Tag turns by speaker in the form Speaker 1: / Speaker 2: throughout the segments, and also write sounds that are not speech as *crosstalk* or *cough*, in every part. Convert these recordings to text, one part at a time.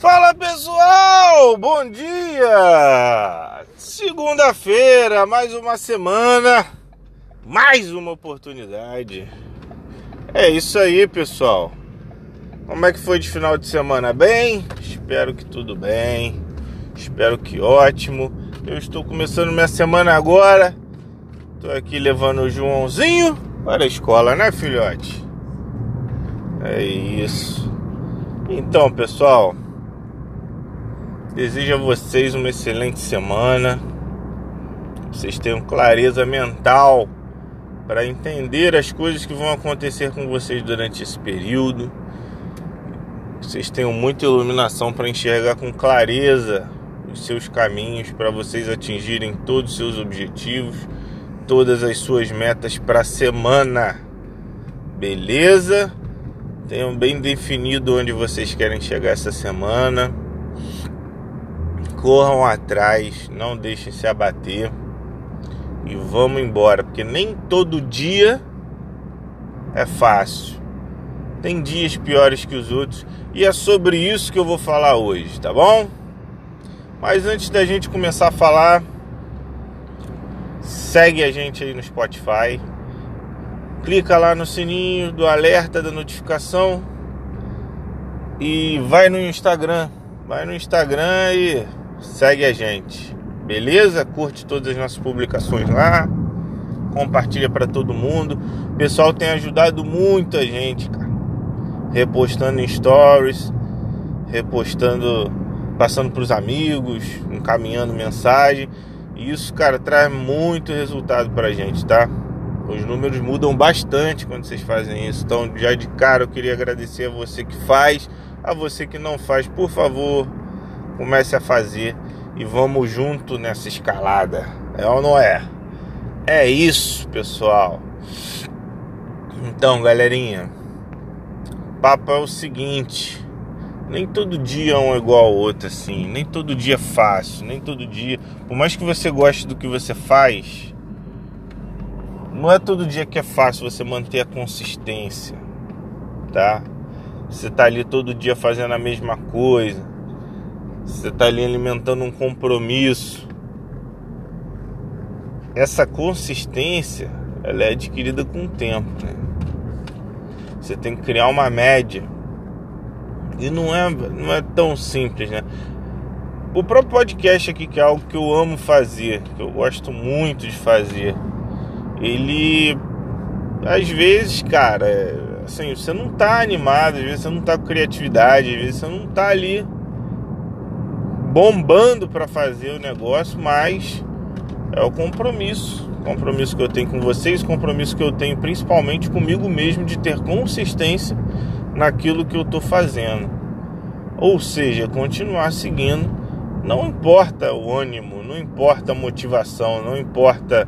Speaker 1: Fala pessoal, bom dia! Segunda-feira, mais uma semana, mais uma oportunidade. É isso aí, pessoal. Como é que foi de final de semana? Bem? Espero que tudo bem. Espero que ótimo. Eu estou começando minha semana agora. Estou aqui levando o Joãozinho para a escola, né, filhote? É isso. Então, pessoal, Desejo a vocês uma excelente semana. Vocês tenham clareza mental para entender as coisas que vão acontecer com vocês durante esse período. Vocês tenham muita iluminação para enxergar com clareza os seus caminhos para vocês atingirem todos os seus objetivos, todas as suas metas para a semana. Beleza? Tenham bem definido onde vocês querem chegar essa semana corram atrás, não deixem se abater e vamos embora, porque nem todo dia é fácil. Tem dias piores que os outros e é sobre isso que eu vou falar hoje, tá bom? Mas antes da gente começar a falar, segue a gente aí no Spotify. Clica lá no sininho do alerta da notificação e vai no Instagram. Vai no Instagram e segue a gente, beleza? Curte todas as nossas publicações lá, compartilha para todo mundo. O pessoal tem ajudado muita gente, cara. Repostando em stories, repostando, passando para os amigos, encaminhando mensagem. E isso, cara, traz muito resultado para a gente, tá? Os números mudam bastante quando vocês fazem isso. Então, já de cara, eu queria agradecer a você que faz, a você que não faz, por favor, comece a fazer e vamos junto nessa escalada. É ou não é? É isso, pessoal. Então, galerinha, o papo é o seguinte: nem todo dia é um igual ao outro, assim. Nem todo dia é fácil, nem todo dia. Por mais que você goste do que você faz, não é todo dia que é fácil você manter a consistência, tá? Você tá ali todo dia fazendo a mesma coisa você está ali alimentando um compromisso. Essa consistência, ela é adquirida com o tempo, né? Você tem que criar uma média. E não é, não é tão simples, né? O próprio podcast aqui, que é algo que eu amo fazer, que eu gosto muito de fazer, ele às vezes, cara, assim, você não tá animado, às vezes você não tá com criatividade, às vezes você não tá ali bombando para fazer o negócio, mas é o compromisso, compromisso que eu tenho com vocês, compromisso que eu tenho principalmente comigo mesmo de ter consistência naquilo que eu estou fazendo. Ou seja, continuar seguindo, não importa o ânimo, não importa a motivação, não importa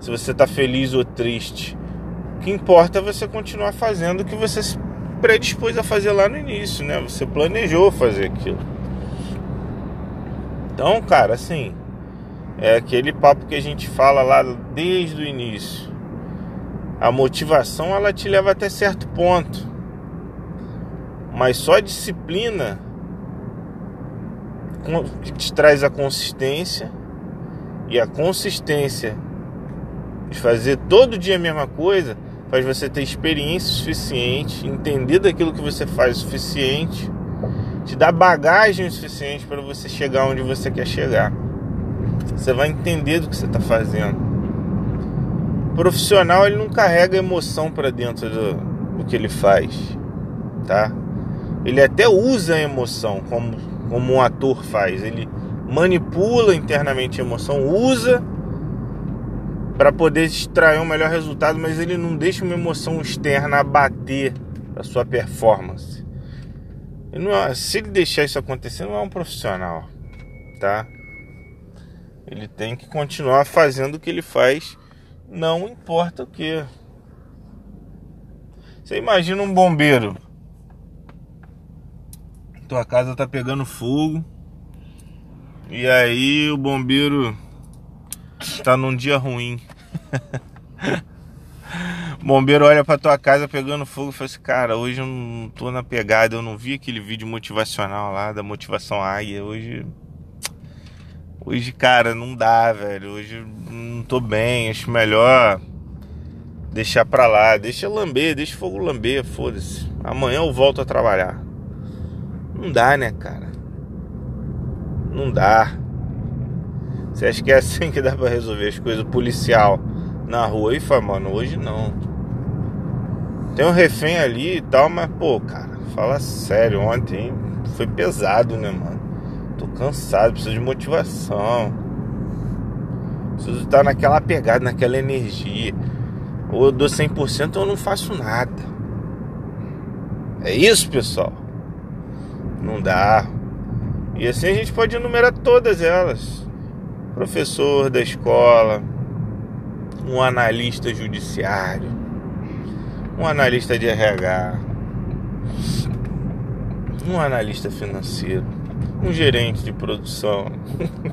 Speaker 1: se você está feliz ou triste. O que importa é você continuar fazendo o que você se predispôs a fazer lá no início, né? Você planejou fazer aquilo. Então, cara, assim, é aquele papo que a gente fala lá desde o início. A motivação ela te leva até certo ponto. Mas só a disciplina te traz a consistência e a consistência de fazer todo dia a mesma coisa faz você ter experiência suficiente, entender daquilo que você faz o suficiente te dá bagagem suficiente para você chegar onde você quer chegar. Você vai entender do que você está fazendo. O profissional ele não carrega emoção para dentro do, do que ele faz, tá? Ele até usa a emoção como, como um ator faz. Ele manipula internamente a emoção, usa para poder extrair um melhor resultado, mas ele não deixa uma emoção externa abater a sua performance. É, se ele deixar isso acontecer, não é um profissional, tá? Ele tem que continuar fazendo o que ele faz, não importa o que. Você imagina um bombeiro. Tua casa tá pegando fogo. E aí o bombeiro tá num dia ruim. *laughs* Bombeiro olha pra tua casa pegando fogo e fala assim, cara, hoje eu não tô na pegada, eu não vi aquele vídeo motivacional lá da motivação águia, hoje. Hoje, cara, não dá, velho. Hoje não tô bem, acho melhor deixar pra lá, deixa lamber, deixa o fogo lamber, foda-se. Amanhã eu volto a trabalhar. Não dá, né, cara? Não dá. Você acha que é assim que dá pra resolver as coisas policial na rua? E fala, mano, hoje não. Tem um refém ali e tal, mas, pô, cara, fala sério, ontem foi pesado, né, mano? Tô cansado, preciso de motivação. Preciso estar naquela pegada, naquela energia. Ou eu dou 100% ou eu não faço nada. É isso, pessoal. Não dá. E assim a gente pode enumerar todas elas. Professor da escola, um analista judiciário, um analista de RH, um analista financeiro, um gerente de produção.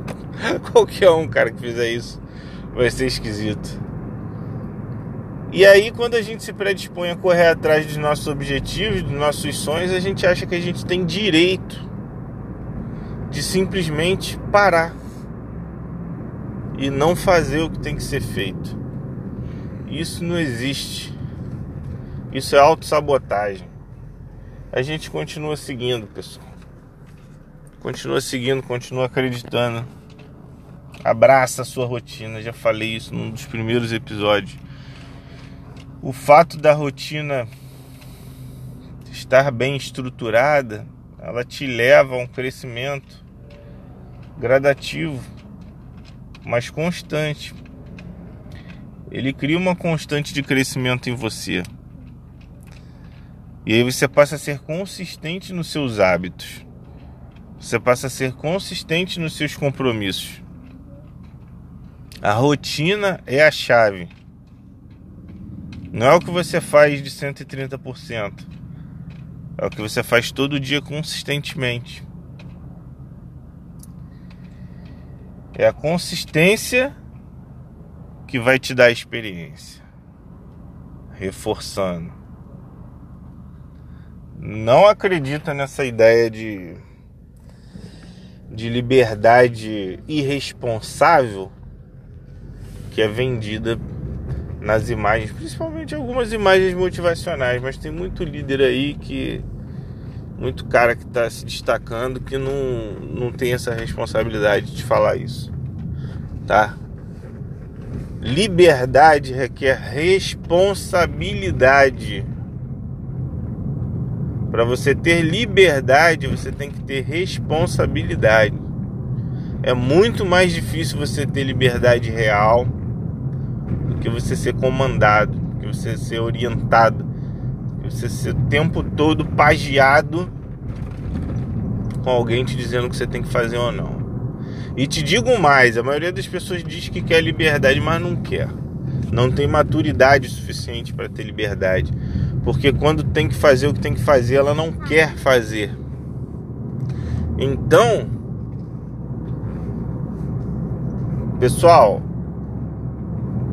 Speaker 1: *laughs* Qualquer um cara que fizer isso vai ser esquisito. E aí, quando a gente se predispõe a correr atrás dos nossos objetivos, dos nossos sonhos, a gente acha que a gente tem direito de simplesmente parar e não fazer o que tem que ser feito. Isso não existe. Isso é autossabotagem. A gente continua seguindo, pessoal. Continua seguindo, continua acreditando. Abraça a sua rotina. Já falei isso num dos primeiros episódios. O fato da rotina estar bem estruturada, ela te leva a um crescimento gradativo, mas constante. Ele cria uma constante de crescimento em você. E aí você passa a ser consistente nos seus hábitos. Você passa a ser consistente nos seus compromissos. A rotina é a chave. Não é o que você faz de 130%. É o que você faz todo dia consistentemente. É a consistência que vai te dar a experiência. Reforçando. Não acredita nessa ideia de de liberdade irresponsável que é vendida nas imagens, principalmente algumas imagens motivacionais, mas tem muito líder aí que muito cara que está se destacando que não, não tem essa responsabilidade de falar isso, tá? Liberdade requer responsabilidade. Para você ter liberdade, você tem que ter responsabilidade. É muito mais difícil você ter liberdade real do que você ser comandado, do que você ser orientado você ser o tempo todo pagiado com alguém te dizendo o que você tem que fazer ou não. E te digo mais, a maioria das pessoas diz que quer liberdade, mas não quer. Não tem maturidade suficiente para ter liberdade. Porque quando tem que fazer o que tem que fazer, ela não quer fazer. Então, pessoal,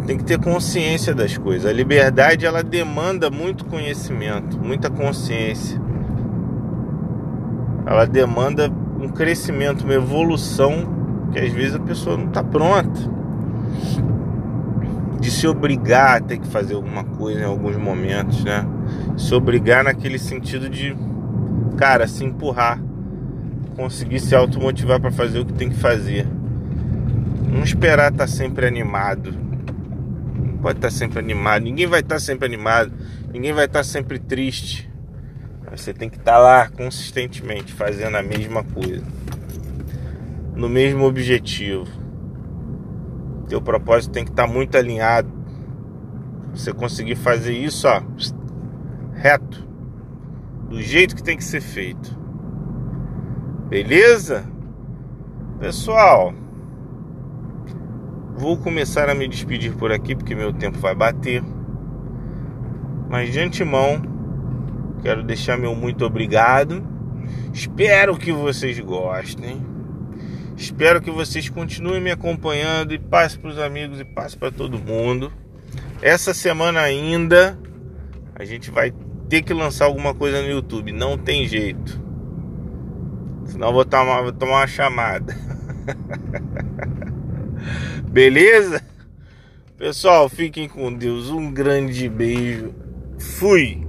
Speaker 1: tem que ter consciência das coisas. A liberdade ela demanda muito conhecimento, muita consciência. Ela demanda um crescimento, uma evolução que às vezes a pessoa não está pronta. De se obrigar a ter que fazer alguma coisa em alguns momentos, né? Se obrigar naquele sentido de, cara, se empurrar, conseguir se automotivar para fazer o que tem que fazer. Não esperar estar tá sempre animado pode estar sempre animado, ninguém vai estar sempre animado, ninguém vai estar sempre triste. Você tem que estar lá consistentemente fazendo a mesma coisa, no mesmo objetivo. Teu propósito tem que estar muito alinhado. Você conseguir fazer isso, ó, reto, do jeito que tem que ser feito. Beleza? Pessoal, Vou começar a me despedir por aqui porque meu tempo vai bater. Mas de antemão, quero deixar meu muito obrigado. Espero que vocês gostem. Espero que vocês continuem me acompanhando e passe para os amigos e passe para todo mundo. essa semana ainda a gente vai ter que lançar alguma coisa no YouTube, não tem jeito. Senão vou tomar, vou tomar uma chamada. *laughs* Beleza? Pessoal, fiquem com Deus. Um grande beijo. Fui.